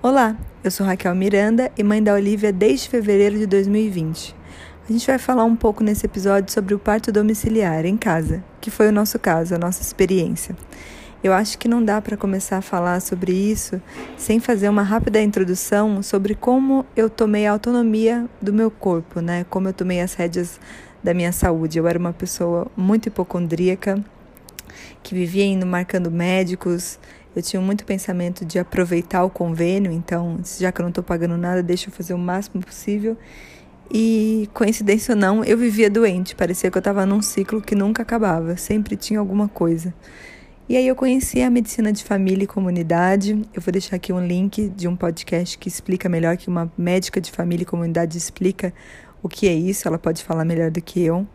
Olá, eu sou Raquel Miranda e mãe da Olivia desde fevereiro de 2020. A gente vai falar um pouco nesse episódio sobre o parto domiciliar em casa, que foi o nosso caso, a nossa experiência. Eu acho que não dá para começar a falar sobre isso sem fazer uma rápida introdução sobre como eu tomei a autonomia do meu corpo, né? Como eu tomei as rédeas da minha saúde. Eu era uma pessoa muito hipocondríaca, que vivia indo marcando médicos, eu tinha muito pensamento de aproveitar o convênio, então, já que eu não estou pagando nada, deixa eu fazer o máximo possível. E, coincidência ou não, eu vivia doente, parecia que eu estava num ciclo que nunca acabava, sempre tinha alguma coisa. E aí eu conheci a medicina de família e comunidade. Eu vou deixar aqui um link de um podcast que explica melhor, que uma médica de família e comunidade explica o que é isso, ela pode falar melhor do que eu.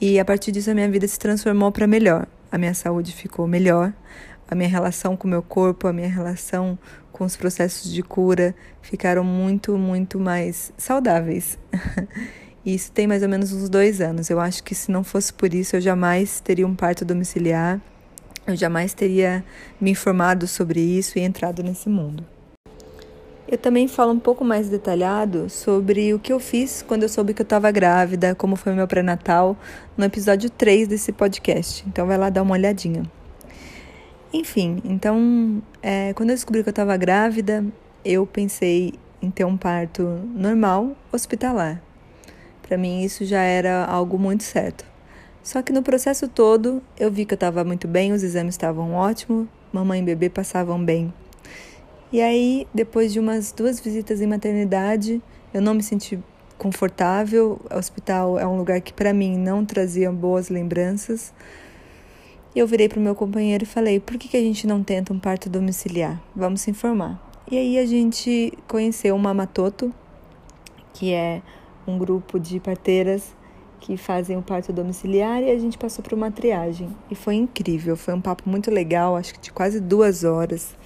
E a partir disso a minha vida se transformou para melhor. A minha saúde ficou melhor, a minha relação com o meu corpo, a minha relação com os processos de cura ficaram muito, muito mais saudáveis. isso tem mais ou menos uns dois anos. Eu acho que se não fosse por isso, eu jamais teria um parto domiciliar, eu jamais teria me informado sobre isso e entrado nesse mundo. Eu também falo um pouco mais detalhado sobre o que eu fiz quando eu soube que eu estava grávida, como foi meu pré-natal, no episódio 3 desse podcast. Então vai lá dar uma olhadinha. Enfim, então, é, quando eu descobri que eu estava grávida, eu pensei em ter um parto normal, hospitalar. Para mim, isso já era algo muito certo. Só que no processo todo, eu vi que eu estava muito bem, os exames estavam ótimos, mamãe e bebê passavam bem. E aí, depois de umas duas visitas em maternidade, eu não me senti confortável. O hospital é um lugar que para mim não trazia boas lembranças. E eu virei para o meu companheiro e falei: por que, que a gente não tenta um parto domiciliar? Vamos se informar. E aí a gente conheceu uma Mamatoto, que é um grupo de parteiras que fazem o parto domiciliar e a gente passou por uma triagem. E foi incrível, foi um papo muito legal, acho que de quase duas horas.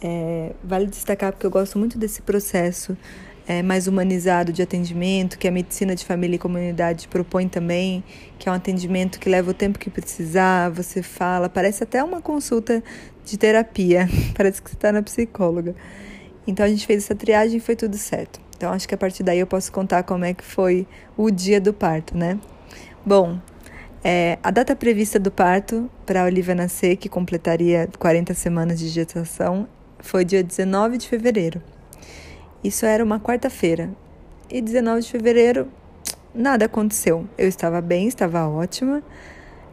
É, vale destacar porque eu gosto muito desse processo é, mais humanizado de atendimento, que a medicina de família e comunidade propõe também, que é um atendimento que leva o tempo que precisar, você fala, parece até uma consulta de terapia, parece que você está na psicóloga. Então a gente fez essa triagem e foi tudo certo. Então acho que a partir daí eu posso contar como é que foi o dia do parto, né? Bom, é, a data prevista do parto para a Olivia nascer, que completaria 40 semanas de gestação, foi dia 19 de fevereiro. Isso era uma quarta-feira. E 19 de fevereiro, nada aconteceu. Eu estava bem, estava ótima.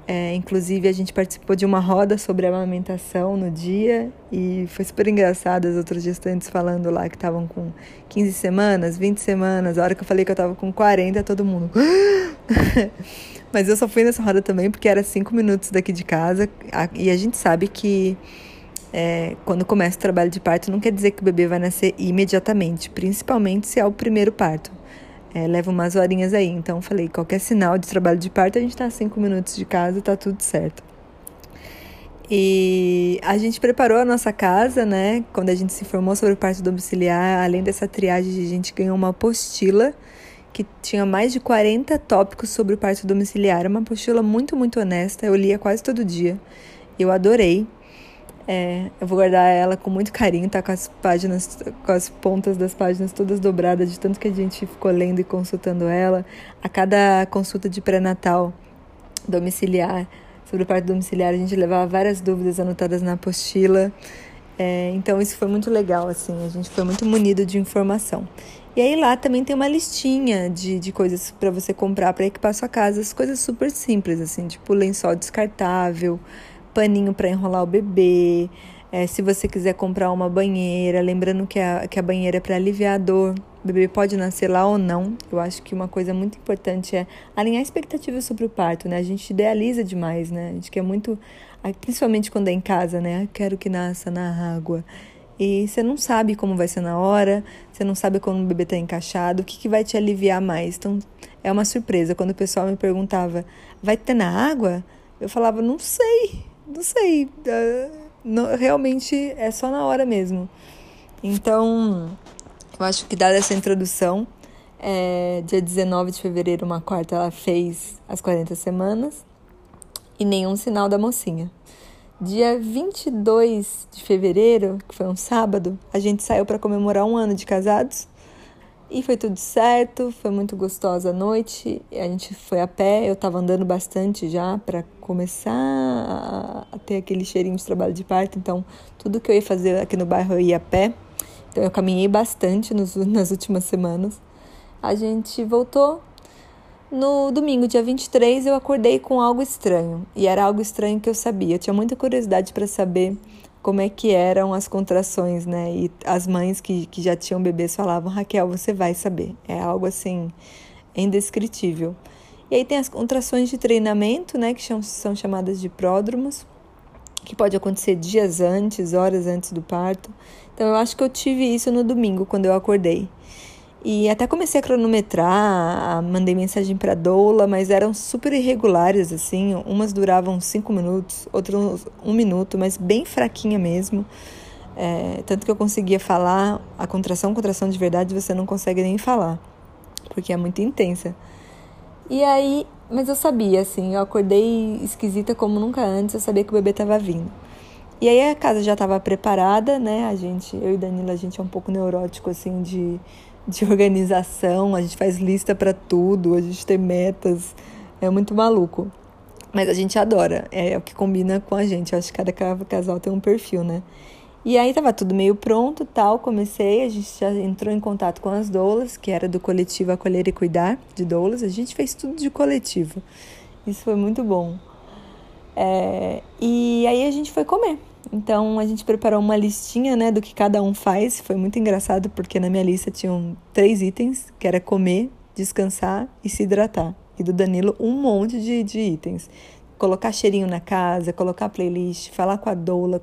É, inclusive, a gente participou de uma roda sobre amamentação no dia e foi super engraçado as outras gestantes falando lá que estavam com 15 semanas, 20 semanas. A hora que eu falei que eu estava com 40, todo mundo. Mas eu só fui nessa roda também porque era cinco minutos daqui de casa e a gente sabe que é, quando começa o trabalho de parto, não quer dizer que o bebê vai nascer imediatamente, principalmente se é o primeiro parto. É, leva umas horinhas aí. Então, falei: qualquer sinal de trabalho de parto, a gente está a cinco minutos de casa, tá tudo certo. E a gente preparou a nossa casa, né? Quando a gente se informou sobre o parto domiciliar, além dessa triagem, a gente ganhou uma apostila que tinha mais de 40 tópicos sobre o parto domiciliar. Uma apostila muito, muito honesta. Eu lia quase todo dia. Eu adorei. É, eu vou guardar ela com muito carinho, tá com as páginas, com as pontas das páginas todas dobradas, de tanto que a gente ficou lendo e consultando ela. A cada consulta de pré-natal domiciliar, sobre o parto domiciliar, a gente levava várias dúvidas anotadas na apostila. É, então isso foi muito legal, assim, a gente foi muito munido de informação. E aí lá também tem uma listinha de, de coisas para você comprar para equipar sua casa, as coisas super simples, assim, tipo lençol descartável, paninho para enrolar o bebê. É, se você quiser comprar uma banheira, lembrando que a, que a banheira é para aliviar a dor, o bebê pode nascer lá ou não. Eu acho que uma coisa muito importante é alinhar expectativas sobre o parto, né? A gente idealiza demais, né? A gente quer muito, principalmente quando é em casa, né? Quero que nasça na água. E você não sabe como vai ser na hora, você não sabe quando o bebê está encaixado, o que, que vai te aliviar mais. Então, é uma surpresa. Quando o pessoal me perguntava, vai ter na água? Eu falava, não sei não sei, uh, não, realmente é só na hora mesmo. Então, eu acho que dada essa introdução, é, dia 19 de fevereiro, uma quarta, ela fez as 40 semanas e nenhum sinal da mocinha. Dia 22 de fevereiro, que foi um sábado, a gente saiu para comemorar um ano de casados. E foi tudo certo, foi muito gostosa a noite. A gente foi a pé, eu estava andando bastante já para começar a ter aquele cheirinho de trabalho de parto. Então, tudo que eu ia fazer aqui no bairro eu ia a pé. Então, eu caminhei bastante nos, nas últimas semanas. A gente voltou. No domingo, dia 23, eu acordei com algo estranho. E era algo estranho que eu sabia. Eu tinha muita curiosidade para saber como é que eram as contrações, né? E as mães que, que já tinham bebês falavam, Raquel, você vai saber. É algo assim indescritível. E aí tem as contrações de treinamento, né? Que são chamadas de pródromos, que pode acontecer dias antes, horas antes do parto. Então eu acho que eu tive isso no domingo, quando eu acordei. E até comecei a cronometrar, mandei mensagem para doula, mas eram super irregulares, assim. Umas duravam cinco minutos, outras um minuto, mas bem fraquinha mesmo. É, tanto que eu conseguia falar, a contração, contração de verdade, você não consegue nem falar, porque é muito intensa. E aí, mas eu sabia, assim, eu acordei esquisita como nunca antes, eu sabia que o bebê estava vindo. E aí a casa já estava preparada, né? A gente, eu e Danila, a gente é um pouco neurótico, assim, de de organização, a gente faz lista para tudo, a gente tem metas, é muito maluco. Mas a gente adora, é o que combina com a gente. Eu acho que cada casal tem um perfil, né? E aí tava tudo meio pronto, tal, comecei, a gente já entrou em contato com as doulas, que era do coletivo Acolher e Cuidar de doulas. A gente fez tudo de coletivo. Isso foi muito bom. É, e aí a gente foi comer. Então a gente preparou uma listinha, né, do que cada um faz. Foi muito engraçado porque na minha lista tinham três itens, que era comer, descansar e se hidratar. E do Danilo um monte de, de itens. Colocar cheirinho na casa, colocar playlist, falar com a doula,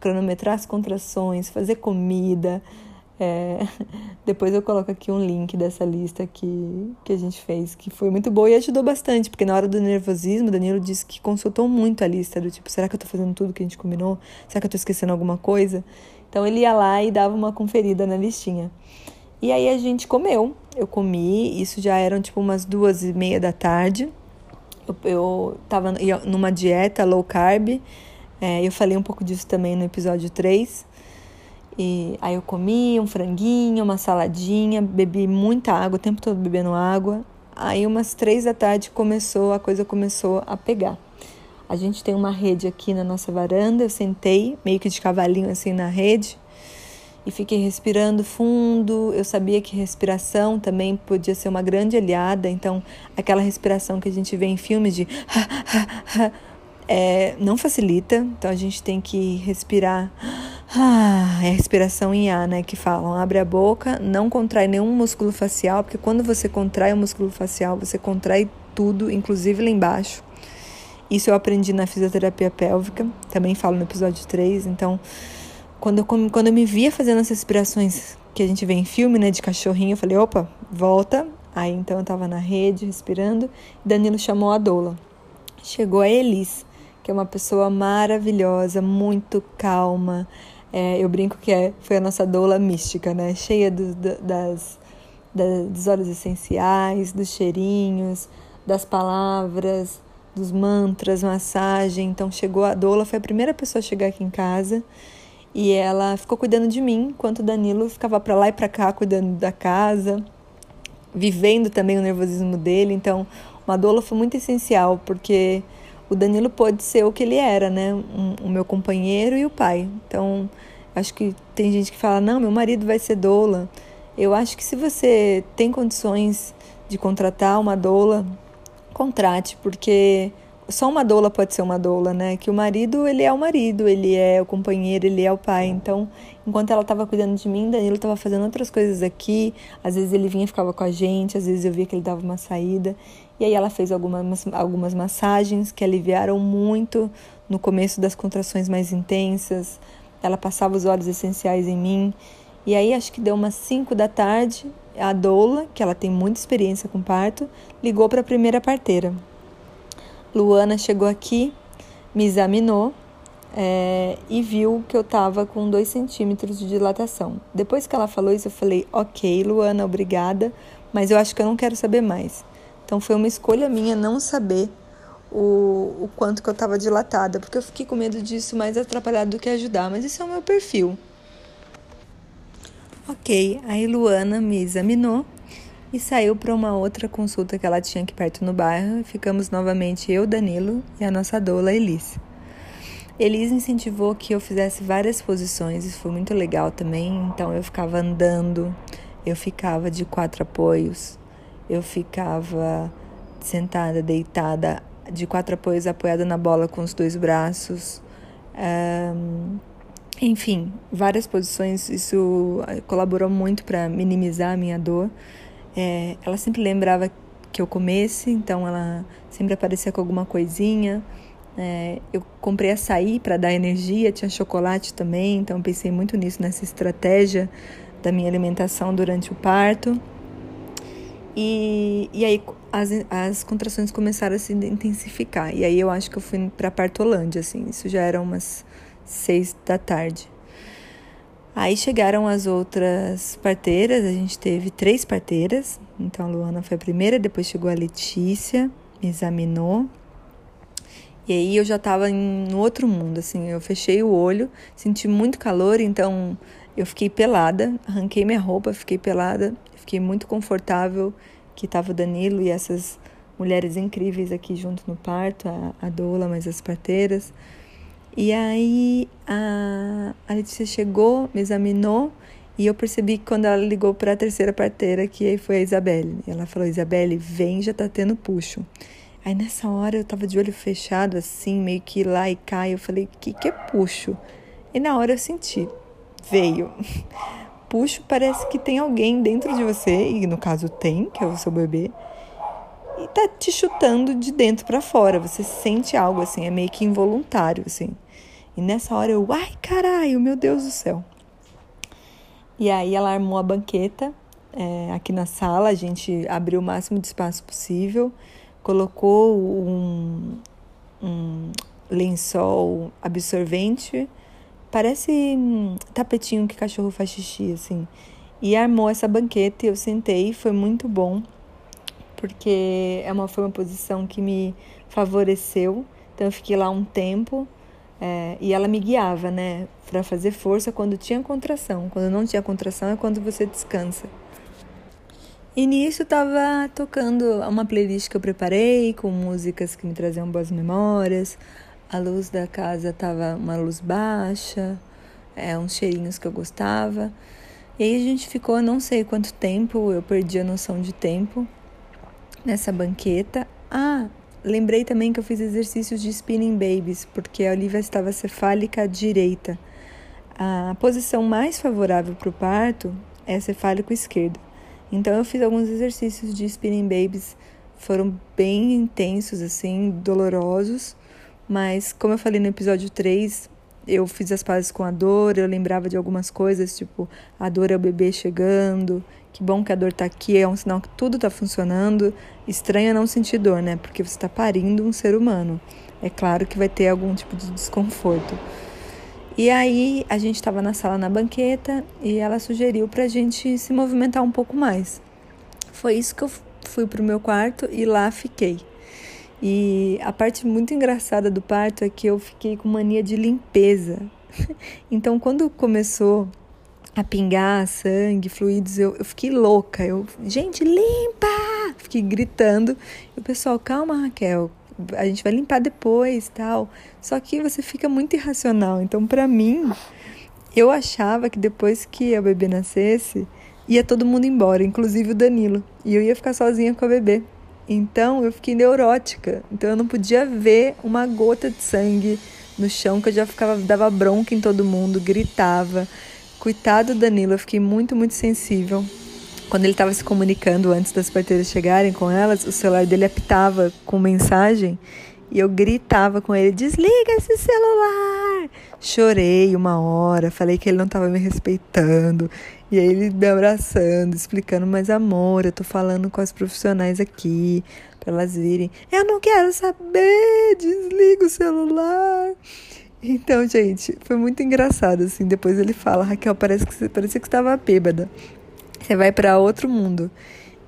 cronometrar as contrações, fazer comida, é, depois eu coloco aqui um link dessa lista que, que a gente fez, que foi muito boa e ajudou bastante, porque na hora do nervosismo, Danilo disse que consultou muito a lista, do tipo, será que eu tô fazendo tudo que a gente combinou? Será que eu tô esquecendo alguma coisa? Então ele ia lá e dava uma conferida na listinha. E aí a gente comeu, eu comi, isso já eram tipo umas duas e meia da tarde. Eu, eu tava numa dieta low carb, é, eu falei um pouco disso também no episódio 3. E aí eu comi um franguinho, uma saladinha, bebi muita água, o tempo todo bebendo água. Aí umas três da tarde começou, a coisa começou a pegar. A gente tem uma rede aqui na nossa varanda, eu sentei meio que de cavalinho assim na rede e fiquei respirando fundo. Eu sabia que respiração também podia ser uma grande aliada, então aquela respiração que a gente vê em filmes de é, não facilita, então a gente tem que respirar ah, é a respiração em A, né? Que falam, abre a boca, não contrai nenhum músculo facial, porque quando você contrai o músculo facial, você contrai tudo, inclusive lá embaixo. Isso eu aprendi na fisioterapia pélvica, também falo no episódio 3. Então, quando eu, quando eu me via fazendo essas respirações que a gente vê em filme, né, de cachorrinho, eu falei, opa, volta. Aí então eu tava na rede, respirando, e Danilo chamou a doula. Chegou a Elis, que é uma pessoa maravilhosa, muito calma, é, eu brinco que é, foi a nossa doula mística, né? Cheia do, do, das, das, dos óleos essenciais, dos cheirinhos, das palavras, dos mantras, massagem. Então chegou a doula, foi a primeira pessoa a chegar aqui em casa e ela ficou cuidando de mim, enquanto o Danilo ficava para lá e para cá cuidando da casa, vivendo também o nervosismo dele. Então, uma doula foi muito essencial porque o Danilo pôde ser o que ele era, né? O meu companheiro e o pai. Então, acho que tem gente que fala: não, meu marido vai ser doula. Eu acho que se você tem condições de contratar uma doula, contrate, porque só uma doula pode ser uma doula, né? Que o marido, ele é o marido, ele é o companheiro, ele é o pai. Então, enquanto ela estava cuidando de mim, Danilo estava fazendo outras coisas aqui. Às vezes ele vinha e ficava com a gente, às vezes eu via que ele dava uma saída. E aí ela fez algumas, algumas massagens que aliviaram muito no começo das contrações mais intensas. Ela passava os óleos essenciais em mim. E aí acho que deu umas 5 da tarde, a doula, que ela tem muita experiência com parto, ligou para a primeira parteira. Luana chegou aqui, me examinou é, e viu que eu estava com 2 centímetros de dilatação. Depois que ela falou isso, eu falei: Ok, Luana, obrigada, mas eu acho que eu não quero saber mais. Então foi uma escolha minha não saber o, o quanto que eu tava dilatada, porque eu fiquei com medo disso mais atrapalhado do que ajudar, mas esse é o meu perfil. Ok, aí Luana me examinou e saiu para uma outra consulta que ela tinha aqui perto no bairro. Ficamos novamente eu, Danilo e a nossa doula Elise. Elise incentivou que eu fizesse várias posições, isso foi muito legal também. Então eu ficava andando, eu ficava de quatro apoios, eu ficava sentada, deitada, de quatro apoios, apoiada na bola com os dois braços. Um, enfim, várias posições, isso colaborou muito para minimizar a minha dor. É, ela sempre lembrava que eu comesse, então ela sempre aparecia com alguma coisinha. É, eu comprei açaí para dar energia, tinha chocolate também, então pensei muito nisso, nessa estratégia da minha alimentação durante o parto. E, e aí as, as contrações começaram a se intensificar. E aí eu acho que eu fui para Partolândia, assim, isso já era umas seis da tarde. Aí chegaram as outras parteiras, a gente teve três parteiras. Então a Luana foi a primeira, depois chegou a Letícia, me examinou. E aí eu já estava em outro mundo, assim, eu fechei o olho, senti muito calor, então eu fiquei pelada, arranquei minha roupa, fiquei pelada, fiquei muito confortável, que estava o Danilo e essas mulheres incríveis aqui junto no parto, a, a Doula, mas as parteiras. E aí a, a Letícia chegou, me examinou e eu percebi que quando ela ligou para a terceira parteira, que foi a Isabelle. E ela falou: Isabelle, vem, já tá tendo puxo. Aí nessa hora eu tava de olho fechado, assim, meio que lá e cá. E eu falei: que que é puxo? E na hora eu senti: veio. Puxo parece que tem alguém dentro de você, e no caso tem, que é o seu bebê, e tá te chutando de dentro para fora. Você sente algo assim, é meio que involuntário, assim. E nessa hora eu, ai caralho, meu Deus do céu. E aí ela armou a banqueta é, aqui na sala, a gente abriu o máximo de espaço possível, colocou um, um lençol absorvente, parece tapetinho que cachorro faz xixi, assim. E armou essa banqueta e eu sentei, foi muito bom, porque é uma, foi uma posição que me favoreceu. Então eu fiquei lá um tempo é, e ela me guiava, né, para fazer força quando tinha contração. Quando não tinha contração é quando você descansa. E nisso tava tocando uma playlist que eu preparei com músicas que me traziam boas memórias. A luz da casa tava uma luz baixa, é, uns cheirinhos que eu gostava. E aí a gente ficou não sei quanto tempo, eu perdi a noção de tempo nessa banqueta. Ah, Lembrei também que eu fiz exercícios de spinning babies, porque a Olivia estava cefálica à direita. A posição mais favorável para o parto é cefálico esquerdo. Então eu fiz alguns exercícios de spinning babies, foram bem intensos, assim, dolorosos, mas como eu falei no episódio 3, eu fiz as pazes com a dor, eu lembrava de algumas coisas, tipo, a dor é o bebê chegando, que bom que a dor tá aqui, é um sinal que tudo tá funcionando. Estranho é não sentir dor, né? Porque você está parindo um ser humano. É claro que vai ter algum tipo de desconforto. E aí a gente estava na sala na banqueta e ela sugeriu pra gente se movimentar um pouco mais. Foi isso que eu fui pro meu quarto e lá fiquei. E a parte muito engraçada do parto é que eu fiquei com mania de limpeza. então, quando começou a pingar sangue, fluidos, eu, eu fiquei louca. Eu, gente, limpa! Fiquei gritando. E o pessoal, calma, Raquel, a gente vai limpar depois, tal. Só que você fica muito irracional. Então, para mim, eu achava que depois que a bebê nascesse, ia todo mundo embora, inclusive o Danilo. E eu ia ficar sozinha com a bebê. Então eu fiquei neurótica. Então eu não podia ver uma gota de sangue no chão, que eu já ficava, dava bronca em todo mundo, gritava. Coitado do Danilo, eu fiquei muito, muito sensível. Quando ele estava se comunicando antes das parteiras chegarem com elas, o celular dele apitava com mensagem e eu gritava com ele: desliga esse celular! Chorei uma hora, falei que ele não estava me respeitando. E aí ele me abraçando, explicando: Mas amor, eu tô falando com as profissionais aqui, para elas virem. Eu não quero saber, desliga o celular. Então, gente, foi muito engraçado, assim. Depois ele fala: Raquel, parece que parecia que estava bêbada. Você vai para outro mundo.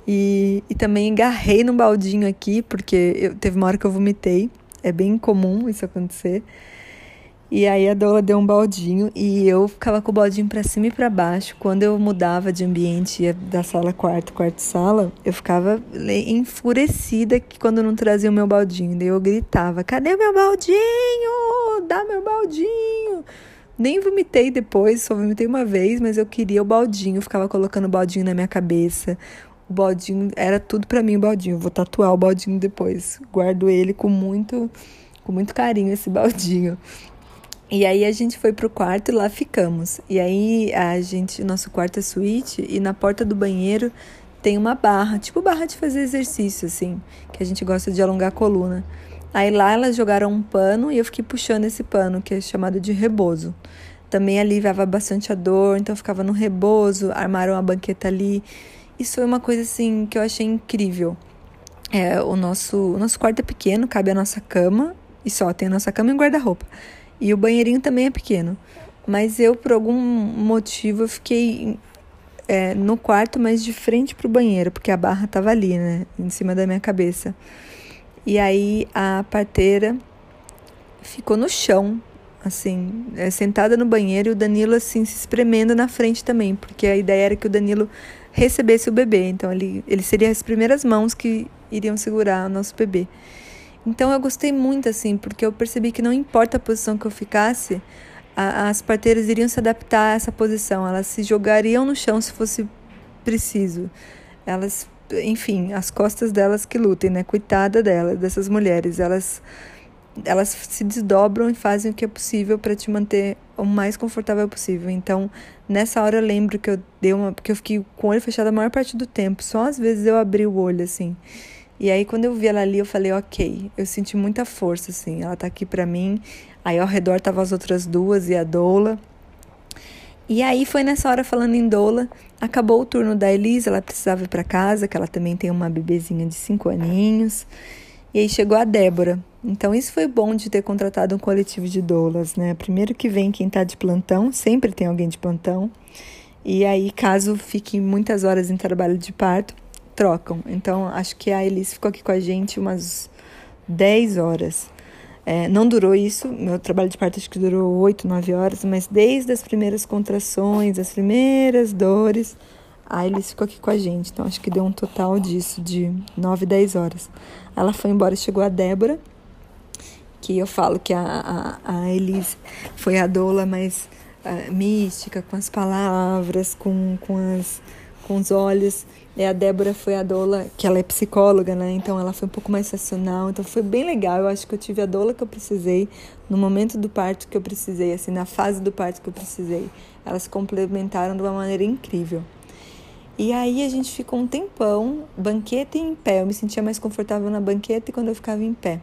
E, e também agarrei num baldinho aqui, porque eu, teve uma hora que eu vomitei. É bem comum isso acontecer. E aí a Dola deu um baldinho e eu ficava com o baldinho para cima e para baixo. Quando eu mudava de ambiente, ia da sala quarto, quarto sala, eu ficava enfurecida que quando não trazia o meu baldinho. Daí eu gritava: "Cadê meu baldinho? Dá meu baldinho!" Nem vomitei depois, só vomitei uma vez, mas eu queria o baldinho, ficava colocando o baldinho na minha cabeça. O baldinho era tudo para mim o baldinho. Vou tatuar o baldinho depois. Guardo ele com muito com muito carinho esse baldinho. E aí a gente foi pro quarto e lá ficamos. E aí a gente, nosso quarto é suíte e na porta do banheiro tem uma barra, tipo barra de fazer exercício assim, que a gente gosta de alongar a coluna. Aí lá elas jogaram um pano e eu fiquei puxando esse pano, que é chamado de rebozo. Também aliviava bastante a dor, então eu ficava no rebozo, armaram a banqueta ali. Isso foi uma coisa assim que eu achei incrível. É, o nosso, o nosso quarto é pequeno, cabe a nossa cama e só tem a nossa cama e guarda-roupa. E o banheirinho também é pequeno. Mas eu, por algum motivo, eu fiquei é, no quarto, mas de frente pro banheiro, porque a barra tava ali, né? Em cima da minha cabeça. E aí a parteira ficou no chão, assim, é, sentada no banheiro e o Danilo, assim, se espremendo na frente também, porque a ideia era que o Danilo recebesse o bebê. Então ele, ele seria as primeiras mãos que iriam segurar o nosso bebê. Então eu gostei muito assim, porque eu percebi que não importa a posição que eu ficasse, a, as parteiras iriam se adaptar a essa posição, elas se jogariam no chão se fosse preciso. Elas, enfim, as costas delas que lutem, né? Coitada delas, dessas mulheres, elas elas se desdobram e fazem o que é possível para te manter o mais confortável possível. Então, nessa hora eu lembro que eu dei uma, porque eu fiquei com o olho fechado a maior parte do tempo, só às vezes eu abri o olho assim. E aí quando eu vi ela ali, eu falei, OK. Eu senti muita força assim, ela tá aqui para mim. Aí ao redor tava as outras duas e a Doula. E aí foi nessa hora falando em Doula, acabou o turno da Elisa, ela precisava ir para casa, que ela também tem uma bebezinha de cinco aninhos. E aí chegou a Débora. Então isso foi bom de ter contratado um coletivo de doulas, né? Primeiro que vem quem tá de plantão, sempre tem alguém de plantão. E aí, caso fique muitas horas em trabalho de parto, trocam. Então, acho que a Elis ficou aqui com a gente umas 10 horas. É, não durou isso, meu trabalho de parto acho que durou 8, 9 horas, mas desde as primeiras contrações, as primeiras dores, a Elis ficou aqui com a gente. Então, acho que deu um total disso, de 9, 10 horas. Ela foi embora e chegou a Débora, que eu falo que a, a, a Elis foi a doula mais uh, mística, com as palavras, com, com, as, com os olhos. E a Débora foi a doula, que ela é psicóloga, né? Então ela foi um pouco mais racional. Então foi bem legal. Eu acho que eu tive a doula que eu precisei, no momento do parto que eu precisei, assim, na fase do parto que eu precisei. Elas complementaram de uma maneira incrível. E aí a gente ficou um tempão, banqueta e em pé. Eu me sentia mais confortável na banqueta e quando eu ficava em pé.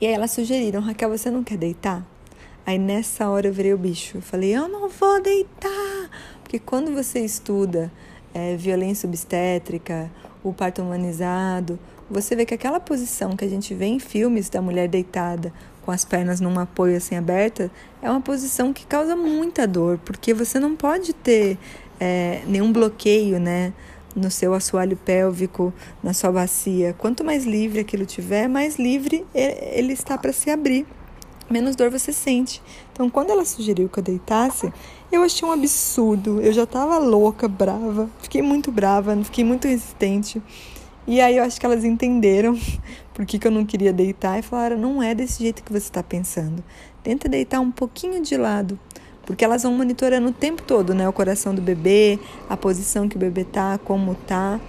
E aí elas sugeriram, Raquel, você não quer deitar? Aí nessa hora eu virei o bicho. Eu falei, eu não vou deitar. Porque quando você estuda é, violência obstétrica, o parto humanizado, você vê que aquela posição que a gente vê em filmes da mulher deitada com as pernas num apoio assim aberta é uma posição que causa muita dor, porque você não pode ter é, nenhum bloqueio, né? No seu assoalho pélvico, na sua bacia. Quanto mais livre aquilo tiver, mais livre ele está para se abrir menos dor você sente. Então, quando ela sugeriu que eu deitasse, eu achei um absurdo. Eu já tava louca, brava. Fiquei muito brava, fiquei muito resistente. E aí eu acho que elas entenderam por que, que eu não queria deitar e falaram: não é desse jeito que você está pensando. Tenta deitar um pouquinho de lado. Porque elas vão monitorando o tempo todo, né? O coração do bebê, a posição que o bebê tá, como tá.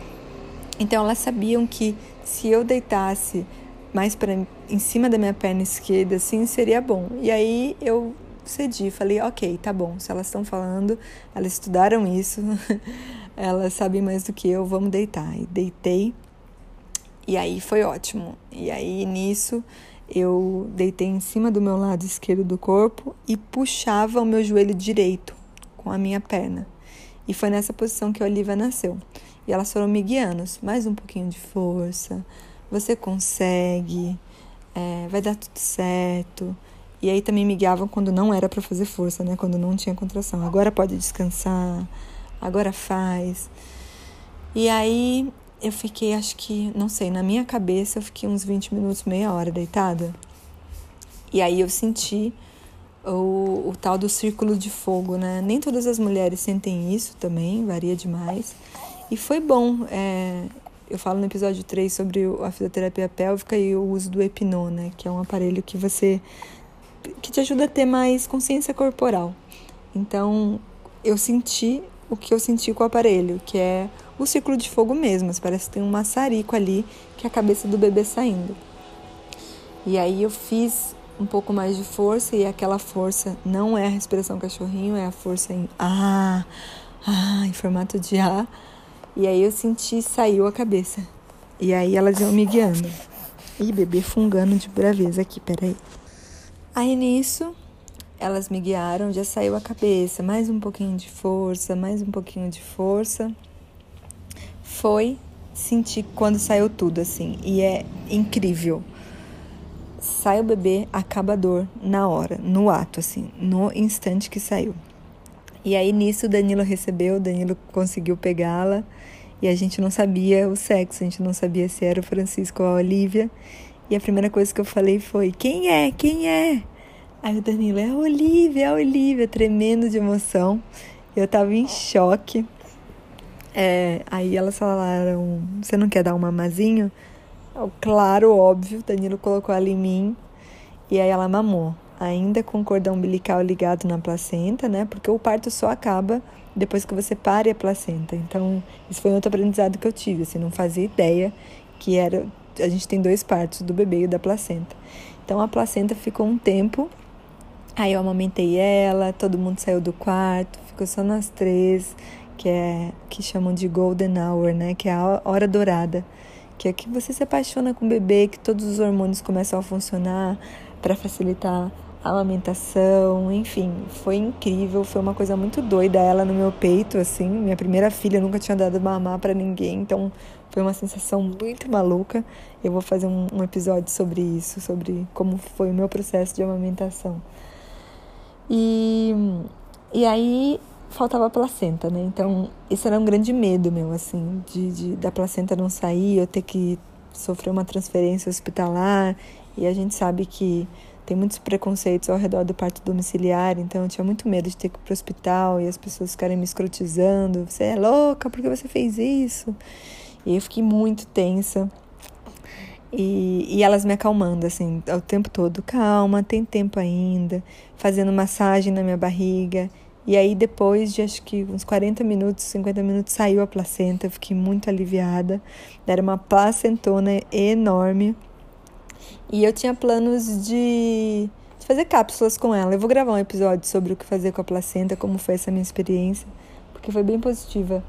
Então elas sabiam que se eu deitasse mais para em cima da minha perna esquerda, assim, seria bom. E aí eu cedi, falei, ok, tá bom. Se elas estão falando, elas estudaram isso, elas sabem mais do que eu, vamos deitar. E deitei. E aí foi ótimo. E aí nisso eu deitei em cima do meu lado esquerdo do corpo e puxava o meu joelho direito com a minha perna. E foi nessa posição que a Olivia nasceu. E elas foram me guiando, mais um pouquinho de força, você consegue, é, vai dar tudo certo. E aí também me guiavam quando não era para fazer força, né? Quando não tinha contração. Agora pode descansar, agora faz. E aí eu fiquei, acho que, não sei, na minha cabeça eu fiquei uns 20 minutos, meia hora deitada. E aí eu senti o, o tal do círculo de fogo, né? Nem todas as mulheres sentem isso também, varia demais. E foi bom. É, eu falo no episódio 3 sobre a fisioterapia pélvica e o uso do Epinô, né? Que é um aparelho que você. que te ajuda a ter mais consciência corporal. Então, eu senti o que eu senti com o aparelho, que é o ciclo de fogo mesmo. Parece que tem um maçarico ali, que é a cabeça do bebê saindo. E aí eu fiz um pouco mais de força e aquela força não é a respiração cachorrinho, é a força em ah, ah, em formato de A. E aí eu senti saiu a cabeça. E aí elas iam me guiando. Ih, bebê fungando de braveza aqui, peraí. Aí nisso, elas me guiaram, já saiu a cabeça, mais um pouquinho de força, mais um pouquinho de força. Foi sentir quando saiu tudo assim, e é incrível sai o bebê, acaba a dor na hora, no ato, assim, no instante que saiu. E aí nisso o Danilo recebeu, o Danilo conseguiu pegá-la e a gente não sabia o sexo, a gente não sabia se era o Francisco ou a Olivia. E a primeira coisa que eu falei foi: Quem é? Quem é? Aí o Danilo é a Olivia, é a Olivia, tremendo de emoção. Eu tava em choque. É, aí elas falaram: Você não quer dar um mamazinho? Claro, óbvio, Danilo colocou ela em mim e aí ela mamou, ainda com o cordão umbilical ligado na placenta, né? Porque o parto só acaba depois que você pare a placenta. Então, isso foi outro aprendizado que eu tive, assim, não fazia ideia que era a gente tem dois partos, do bebê e da placenta. Então a placenta ficou um tempo, aí eu amamentei ela, todo mundo saiu do quarto, ficou só nós três, que é que chamam de golden hour, né, que é a hora dourada. Que é que você se apaixona com o bebê, que todos os hormônios começam a funcionar para facilitar a amamentação, enfim, foi incrível, foi uma coisa muito doida. Ela no meu peito, assim, minha primeira filha nunca tinha dado mamar para ninguém, então foi uma sensação muito maluca. Eu vou fazer um, um, episódio sobre isso, sobre como foi o meu processo de amamentação. E, e aí faltava placenta, né? Então, isso era um grande medo meu, assim, de, de, da placenta não sair, eu ter que sofrer uma transferência hospitalar. E a gente sabe que tem muitos preconceitos ao redor do parto domiciliar, então eu tinha muito medo de ter que ir pro hospital e as pessoas ficarem me escrotizando. Você é louca, por que você fez isso? E eu fiquei muito tensa. E, e elas me acalmando, assim, o tempo todo. Calma, tem tempo ainda. Fazendo massagem na minha barriga. E aí, depois de acho que uns 40 minutos, 50 minutos, saiu a placenta. Eu fiquei muito aliviada. Era uma placentona enorme. E eu tinha planos de, fazer cápsulas com ela. Eu vou gravar um episódio sobre o que fazer com a placenta, como foi essa minha experiência, porque foi bem positiva.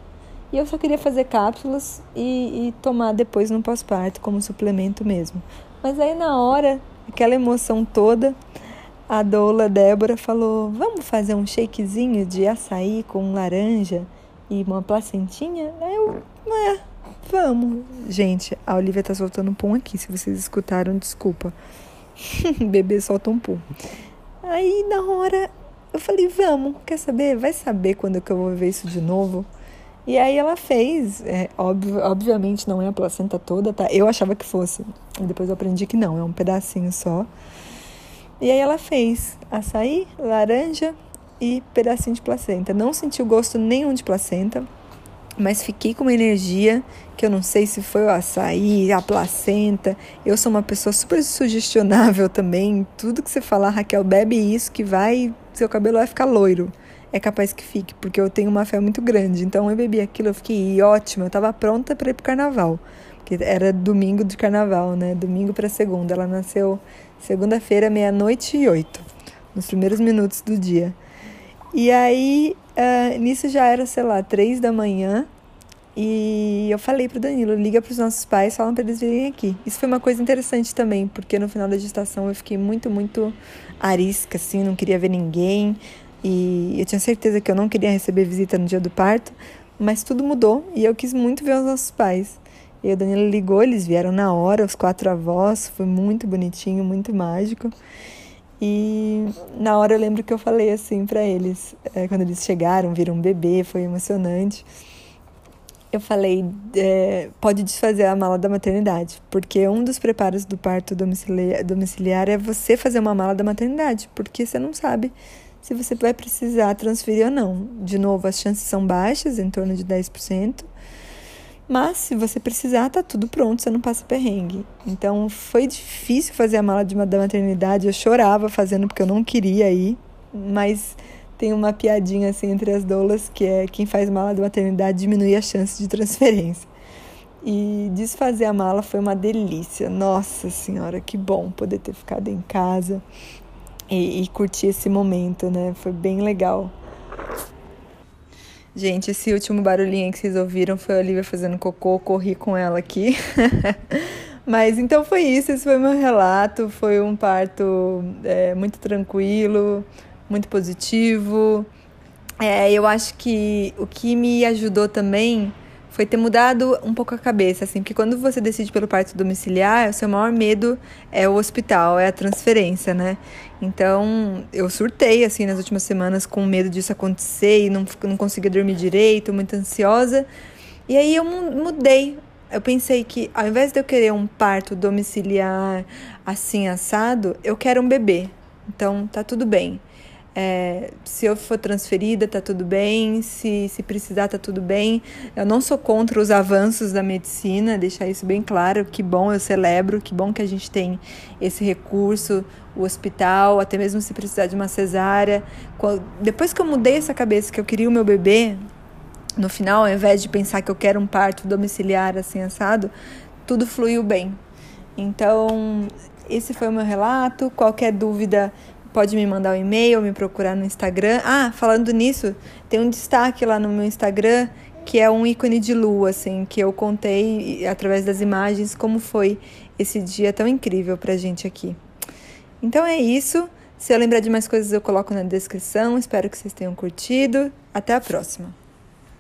E eu só queria fazer cápsulas e, e tomar depois no pós-parto, como suplemento mesmo. Mas aí, na hora, aquela emoção toda a doula Débora falou: Vamos fazer um shakezinho de açaí com laranja e uma placentinha? Eu, é, vamos. Gente, a Olivia tá soltando um pum aqui. Se vocês escutaram, desculpa. Bebê solta um pum. Aí na hora eu falei: Vamos, quer saber? Vai saber quando que eu vou ver isso de novo. E aí ela fez, é, obviamente não é a placenta toda, tá? Eu achava que fosse. E depois eu aprendi que não, é um pedacinho só. E aí ela fez açaí, laranja e pedacinho de placenta. Não senti o gosto nenhum de placenta, mas fiquei com uma energia que eu não sei se foi o açaí, a placenta. Eu sou uma pessoa super sugestionável também. Tudo que você falar, Raquel, bebe isso que vai, seu cabelo vai ficar loiro. É capaz que fique, porque eu tenho uma fé muito grande. Então eu bebi aquilo, eu fiquei ótima, eu estava pronta para ir pro carnaval. Porque era domingo de carnaval, né? Domingo para segunda. Ela nasceu segunda-feira, meia-noite e oito, nos primeiros minutos do dia. E aí, uh, nisso já era, sei lá, três da manhã. E eu falei pro Danilo, liga pros nossos pais, falam para eles virem aqui. Isso foi uma coisa interessante também, porque no final da gestação eu fiquei muito, muito arisca, assim, não queria ver ninguém. E eu tinha certeza que eu não queria receber visita no dia do parto, mas tudo mudou e eu quis muito ver os nossos pais. E o Danilo ligou, eles vieram na hora, os quatro avós, foi muito bonitinho, muito mágico. E na hora eu lembro que eu falei assim para eles, é, quando eles chegaram, viram um bebê, foi emocionante. eu falei, é, pode desfazer a mala da maternidade, porque um dos preparos do parto domiciliar, domiciliar é você fazer uma mala da maternidade, porque você não sabe se você vai precisar transferir ou não. De novo, as chances são baixas, em torno de 10%. Mas se você precisar, tá tudo pronto, você não passa perrengue. Então foi difícil fazer a mala de uma, da maternidade, eu chorava fazendo porque eu não queria ir, mas tem uma piadinha assim entre as doulas que é quem faz mala de maternidade diminui a chance de transferência. E desfazer a mala foi uma delícia. Nossa senhora, que bom poder ter ficado em casa e, e curtir esse momento, né? Foi bem legal. Gente, esse último barulhinho que vocês ouviram foi a Olivia fazendo cocô, corri com ela aqui. Mas então foi isso, esse foi meu relato. Foi um parto é, muito tranquilo, muito positivo. É, eu acho que o que me ajudou também foi ter mudado um pouco a cabeça, assim, porque quando você decide pelo parto domiciliar, o seu maior medo é o hospital, é a transferência, né? Então, eu surtei, assim, nas últimas semanas com medo disso acontecer e não, não conseguia dormir direito, muito ansiosa. E aí eu mudei. Eu pensei que ao invés de eu querer um parto domiciliar assim assado, eu quero um bebê. Então, tá tudo bem. É, se eu for transferida, tá tudo bem. Se, se precisar, tá tudo bem. Eu não sou contra os avanços da medicina, deixar isso bem claro. Que bom, eu celebro. Que bom que a gente tem esse recurso, o hospital, até mesmo se precisar de uma cesárea. Depois que eu mudei essa cabeça que eu queria o meu bebê, no final, ao invés de pensar que eu quero um parto domiciliar assim assado, tudo fluiu bem. Então, esse foi o meu relato. Qualquer dúvida, pode me mandar um e-mail, me procurar no Instagram. Ah, falando nisso, tem um destaque lá no meu Instagram que é um ícone de lua, assim, que eu contei através das imagens como foi esse dia tão incrível pra gente aqui. Então é isso. Se eu lembrar de mais coisas, eu coloco na descrição. Espero que vocês tenham curtido. Até a próxima!